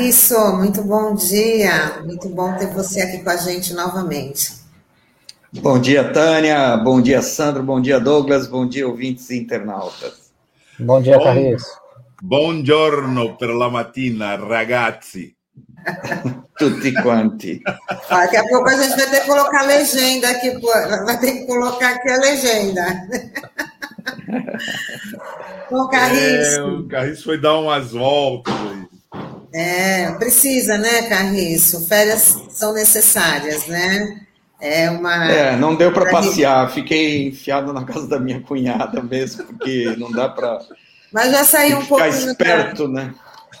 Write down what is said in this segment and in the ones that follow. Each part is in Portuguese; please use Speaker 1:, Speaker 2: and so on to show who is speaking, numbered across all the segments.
Speaker 1: Olá, Carriço, muito bom dia. Muito bom ter você aqui com a gente novamente.
Speaker 2: Bom dia, Tânia. Bom dia, Sandro. Bom dia, Douglas. Bom dia, ouvintes e internautas.
Speaker 3: Bom dia, Carriço.
Speaker 4: Buongiorno per la mattina, ragazzi.
Speaker 2: Tutti quanti.
Speaker 1: Daqui a pouco a gente vai ter que colocar a legenda aqui, vai ter que colocar aqui a legenda.
Speaker 4: Bom, Carriço. É, o Carriço foi dar umas voltas aí.
Speaker 1: É, precisa, né, Carriço? Férias são necessárias, né?
Speaker 2: É uma. É, não deu para passear, fiquei enfiado na casa da minha cunhada mesmo, porque não dá para.
Speaker 1: Mas já saiu um pouquinho.
Speaker 2: Ficar esperto, da... né?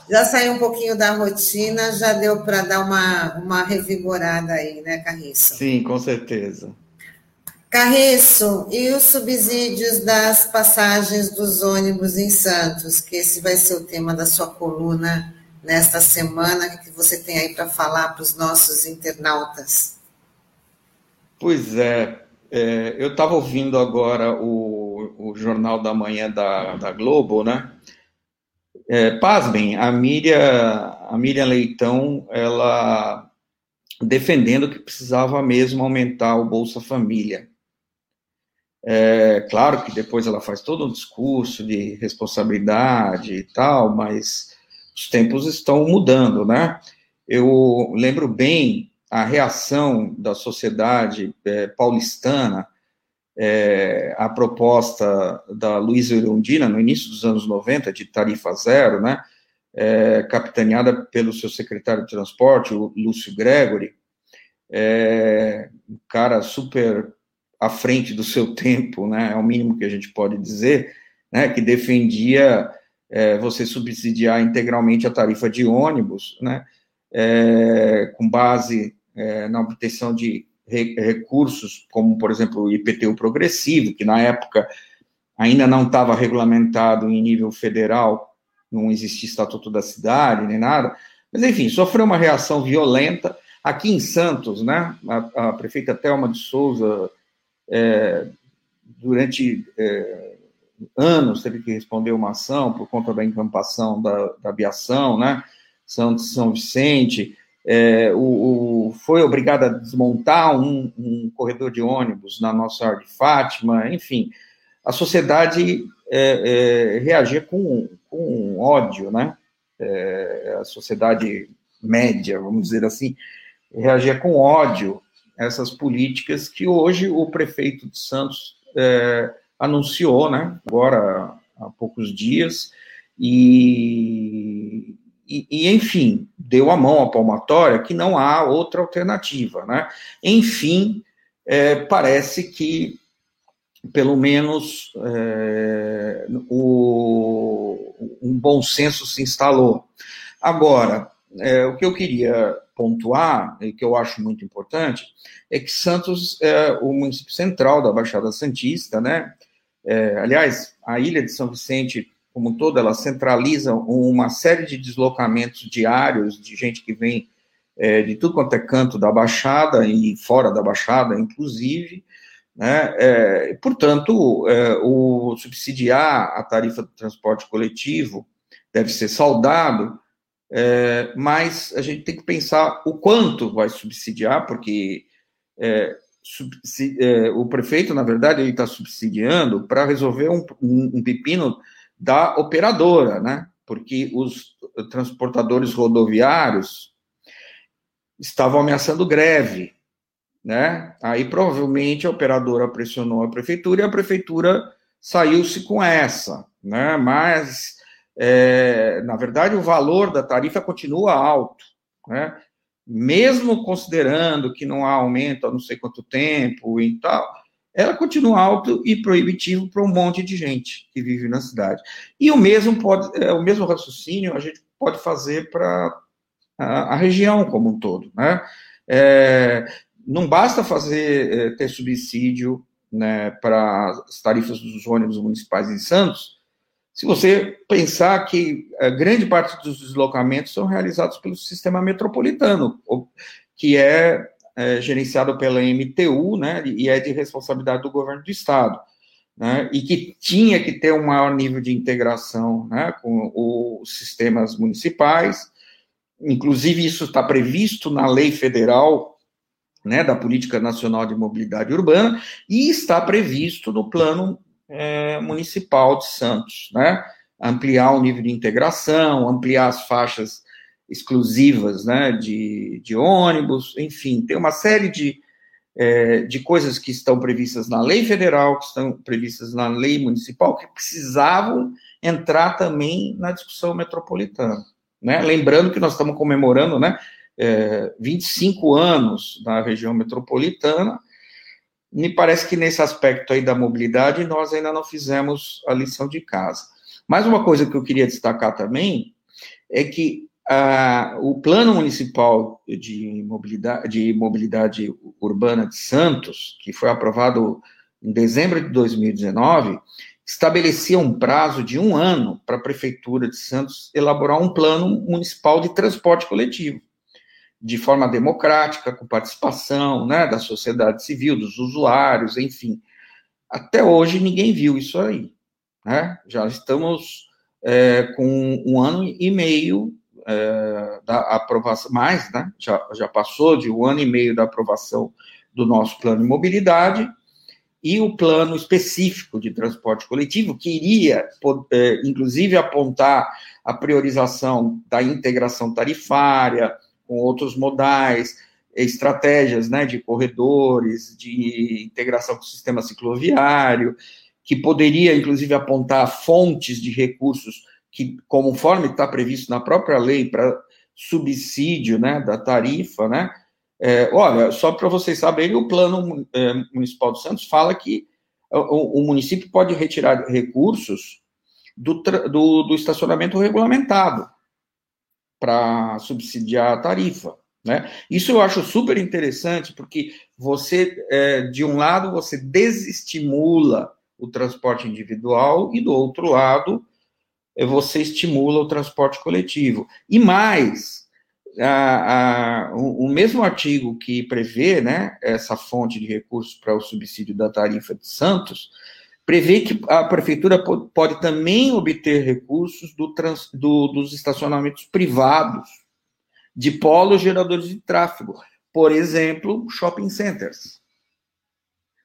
Speaker 1: Já saiu um pouquinho da rotina, já deu para dar uma, uma revigorada aí, né, Carriço?
Speaker 2: Sim, com certeza.
Speaker 1: Carriço, e os subsídios das passagens dos ônibus em Santos, que esse vai ser o tema da sua coluna nesta semana, que você tem aí para falar para os nossos internautas?
Speaker 2: Pois é, é eu estava ouvindo agora o, o Jornal da Manhã da, da Globo, né? É, pasmem, a Miriam, a Miriam Leitão, ela defendendo que precisava mesmo aumentar o Bolsa Família. É, claro que depois ela faz todo um discurso de responsabilidade e tal, mas os tempos estão mudando, né? Eu lembro bem a reação da sociedade é, paulistana é, à proposta da Luísa Erundina, no início dos anos 90, de tarifa zero, né? É, capitaneada pelo seu secretário de transporte, o Lúcio Gregory, é, um cara super à frente do seu tempo, né, é o mínimo que a gente pode dizer, né, que defendia é, você subsidiar integralmente a tarifa de ônibus, né, é, com base é, na obtenção de re, recursos, como, por exemplo, o IPTU progressivo, que na época ainda não estava regulamentado em nível federal, não existia estatuto da cidade, nem nada, mas, enfim, sofreu uma reação violenta. Aqui em Santos, né, a, a prefeita Thelma de Souza é, durante é, anos teve que responder uma ação por conta da encampação da, da aviação, né? São, São Vicente, é, o, o, foi obrigado a desmontar um, um, corredor de ônibus na Nossa Senhora de Fátima, enfim, a sociedade é, é, reagia com, com ódio, né? É, a sociedade média, vamos dizer assim, reagia com ódio essas políticas que hoje o prefeito de Santos é, anunciou, né, agora há poucos dias, e, e, e, enfim, deu a mão à palmatória que não há outra alternativa, né? Enfim, é, parece que pelo menos é, o, um bom senso se instalou. Agora, é, o que eu queria pontuar, e que eu acho muito importante, é que Santos é o município central da Baixada Santista, né? É, aliás, a ilha de São Vicente, como um todo, ela centraliza uma série de deslocamentos diários de gente que vem é, de tudo quanto é canto da Baixada e fora da Baixada, inclusive, né? É, portanto, é, o subsidiar a tarifa do transporte coletivo deve ser saudado, é, mas a gente tem que pensar o quanto vai subsidiar, porque é, é, o prefeito, na verdade, ele está subsidiando para resolver um, um, um, pepino da operadora, né? Porque os transportadores rodoviários estavam ameaçando greve, né? Aí provavelmente a operadora pressionou a prefeitura e a prefeitura saiu-se com essa, né? Mas é, na verdade, o valor da tarifa continua alto, né? Mesmo considerando que não há aumento há não sei quanto tempo e tal, ela continua alto e proibitivo para um monte de gente que vive na cidade. E o mesmo pode, é, o mesmo raciocínio a gente pode fazer para a, a, região como um todo, né? É, não basta fazer é, ter subsídio né, para as tarifas dos ônibus municipais em Santos, se você pensar que a grande parte dos deslocamentos são realizados pelo sistema metropolitano, que é, é gerenciado pela MTU, né, e é de responsabilidade do governo do estado, né, e que tinha que ter um maior nível de integração, né, com os sistemas municipais, inclusive isso está previsto na lei federal né, da Política Nacional de Mobilidade Urbana e está previsto no Plano é, Municipal de Santos, né, ampliar o nível de integração, ampliar as faixas exclusivas né, de, de ônibus, enfim, tem uma série de, é, de coisas que estão previstas na lei federal, que estão previstas na lei municipal, que precisavam entrar também na discussão metropolitana. Né? Lembrando que nós estamos comemorando né, é, 25 anos na região metropolitana, me parece que nesse aspecto aí da mobilidade nós ainda não fizemos a lição de casa. Mas uma coisa que eu queria destacar também é que ah, o Plano Municipal de mobilidade, de mobilidade Urbana de Santos, que foi aprovado em dezembro de 2019, estabelecia um prazo de um ano para a Prefeitura de Santos elaborar um plano municipal de transporte coletivo, de forma democrática, com participação né, da sociedade civil, dos usuários, enfim. Até hoje ninguém viu isso aí. Né? Já estamos é, com um ano e meio é, da aprovação, mais, né? Já, já passou de um ano e meio da aprovação do nosso plano de mobilidade e o plano específico de transporte coletivo, que iria, é, inclusive, apontar a priorização da integração tarifária com outros modais, estratégias né, de corredores, de integração com o sistema cicloviário, que poderia, inclusive, apontar fontes de recursos que, conforme está previsto na própria lei para subsídio né, da tarifa, né? É, olha, só para vocês saberem, o plano é, municipal de Santos fala que o, o município pode retirar recursos do, do, do estacionamento regulamentado para subsidiar a tarifa. Né? Isso eu acho super interessante, porque você, é, de um lado, você desestimula o transporte individual, e do outro lado, você estimula o transporte coletivo. E mais, a, a, o, o, mesmo artigo que prevê né, essa fonte de recursos para o subsídio da tarifa de Santos, prevê que a prefeitura pode, também obter recursos do trans, do, dos estacionamentos privados de polos geradores de tráfego. Por exemplo, shopping centers,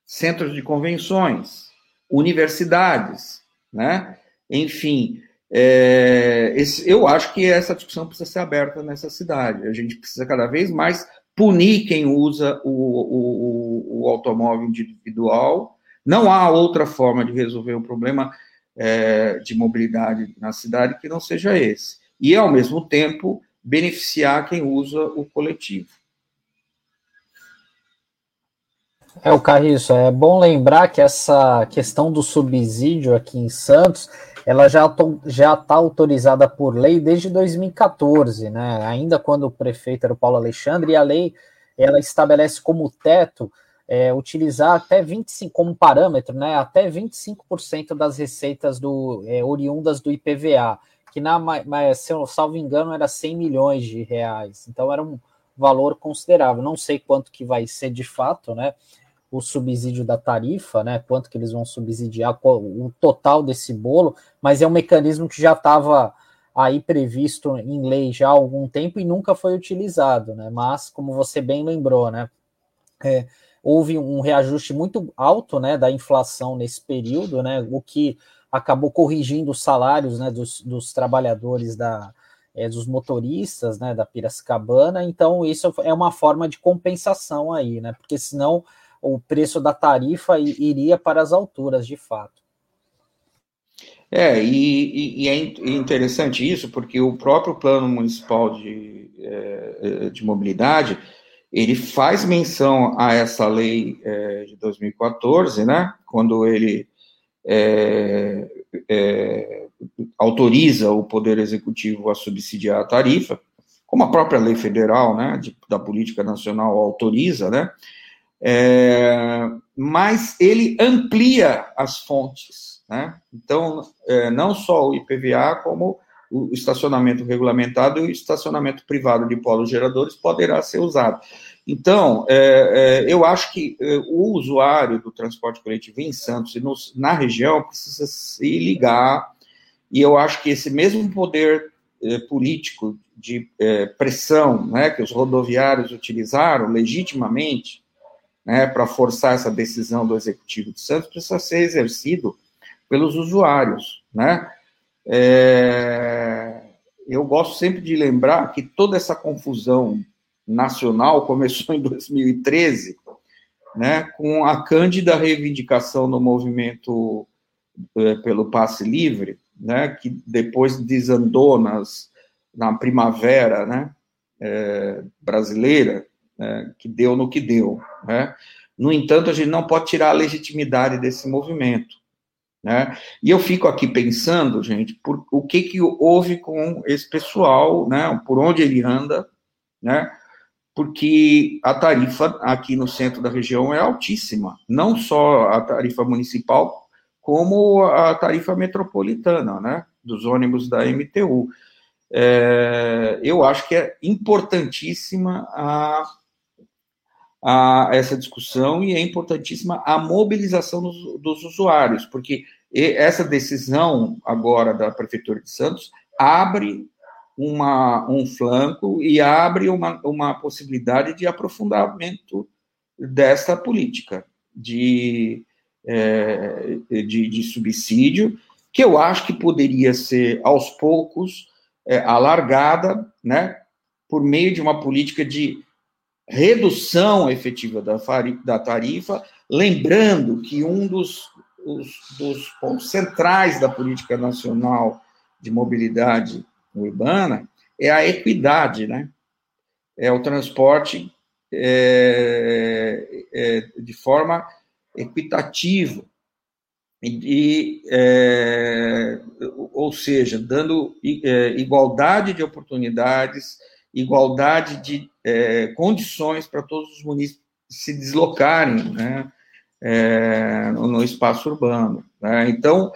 Speaker 2: centros de convenções, universidades, né? Enfim, é, esse, eu acho que essa discussão precisa ser aberta nessa cidade. A gente precisa cada vez mais punir quem usa o, o, o automóvel individual. Não há outra forma de resolver o problema é, de mobilidade na cidade que não seja esse. E, ao mesmo tempo, beneficiar quem usa o coletivo.
Speaker 3: É, o Carriço, é bom lembrar que essa questão do subsídio aqui em Santos ela já está autorizada por lei desde 2014, né? Ainda quando o prefeito era o Paulo Alexandre, e a lei ela estabelece como teto é, utilizar até 25 como parâmetro, né? Até 25% das receitas do é, oriundas do IPVA, que na se eu salvo engano era 100 milhões de reais. Então era um valor considerável. Não sei quanto que vai ser de fato, né? o subsídio da tarifa, né? Quanto que eles vão subsidiar, o total desse bolo, mas é um mecanismo que já estava aí previsto em lei já há algum tempo e nunca foi utilizado, né? Mas, como você bem lembrou, né? É, houve um reajuste muito alto, né, da inflação nesse período, né? O que acabou corrigindo os salários, né, dos, dos trabalhadores da é, dos motoristas, né, da Piracicabana. Então, isso é uma forma de compensação aí, né? Porque senão o preço da tarifa iria para as alturas, de fato.
Speaker 2: É, e, e, é interessante isso, porque o próprio Plano Municipal de, é, de Mobilidade, ele faz menção a essa lei é, de 2014, né, quando ele é, é, autoriza o Poder Executivo a subsidiar a tarifa, como a própria lei federal, né, de, da Política Nacional autoriza, né, é, mas ele amplia as fontes, né? Então, é, não só o IPVA, como o estacionamento regulamentado e o estacionamento privado de polos geradores poderá ser usado. Então, é, é eu acho que é, o usuário do transporte coletivo em Santos e na região precisa se ligar, e eu acho que esse mesmo poder eh, político de eh, pressão né, que os rodoviários utilizaram legitimamente né, para forçar essa decisão do Executivo de Santos precisa ser exercido pelos usuários. Né? É, eu gosto sempre de lembrar que toda essa confusão nacional começou em 2013, né, com a cândida reivindicação do movimento é, pelo passe livre, né, que depois desandou nas, na primavera né, é, brasileira, né, que deu no que deu. Né? No entanto, a gente não pode tirar a legitimidade desse movimento. Né? E eu fico aqui pensando, gente, por o que, que houve com esse pessoal, né? por onde ele anda, né? porque a tarifa aqui no centro da região é altíssima, não só a tarifa municipal, como a tarifa metropolitana, né, dos ônibus da MTU. É, eu acho que é importantíssima a, a, essa discussão e é importantíssima a mobilização dos, dos usuários, porque essa decisão agora da Prefeitura de Santos abre uma, um flanco e abre uma, uma possibilidade de aprofundamento dessa política de é, de, de, subsídio, que eu acho que poderia ser, aos poucos, é, alargada, né, por meio de uma política de redução efetiva da, da tarifa, lembrando que um dos, os, dos pontos centrais da política nacional de mobilidade urbana é a equidade, né? É o transporte é, é, de forma equitativo, e, é, ou seja, dando é, igualdade de oportunidades, igualdade de é, condições para todos os municípios se deslocarem né, é, no, espaço urbano. Né? Então,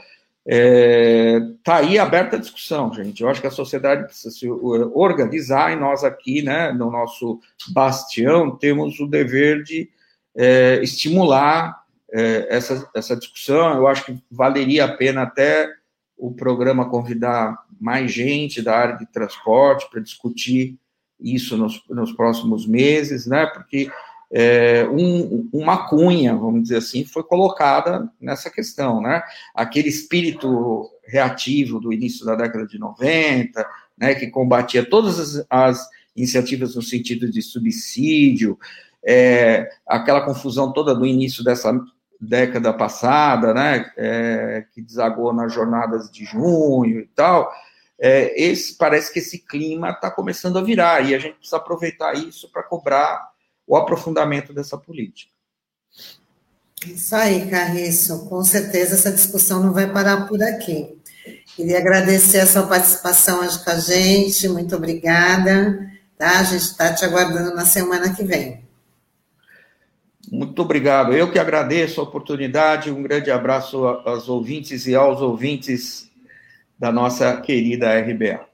Speaker 2: está é, aí aberta a discussão, gente. Eu acho que a sociedade precisa se organizar e nós aqui, né, no nosso bastião, temos o dever de é, estimular é, essa, essa discussão. Eu acho que valeria a pena até o programa convidar mais gente da área de transporte para discutir isso nos, nos próximos meses, né? Porque é, um, uma cunha, vamos dizer assim, foi colocada nessa questão, né? Aquele espírito reativo do início da década de 90, né, que combatia todas as, as iniciativas no sentido de subsídio, é, aquela confusão toda do início dessa década passada, né, é, que desagou nas jornadas de junho e tal, é, esse parece que esse clima está começando a virar e a gente precisa aproveitar isso para cobrar o aprofundamento dessa política.
Speaker 1: Isso aí, Carriço. Com certeza essa discussão não vai parar por aqui. Queria agradecer a sua participação hoje com a gente. Muito obrigada. Tá? A gente está te aguardando na semana que vem.
Speaker 2: Muito obrigado. Eu que agradeço a oportunidade. Um grande abraço aos ouvintes e aos ouvintes da nossa querida RBA.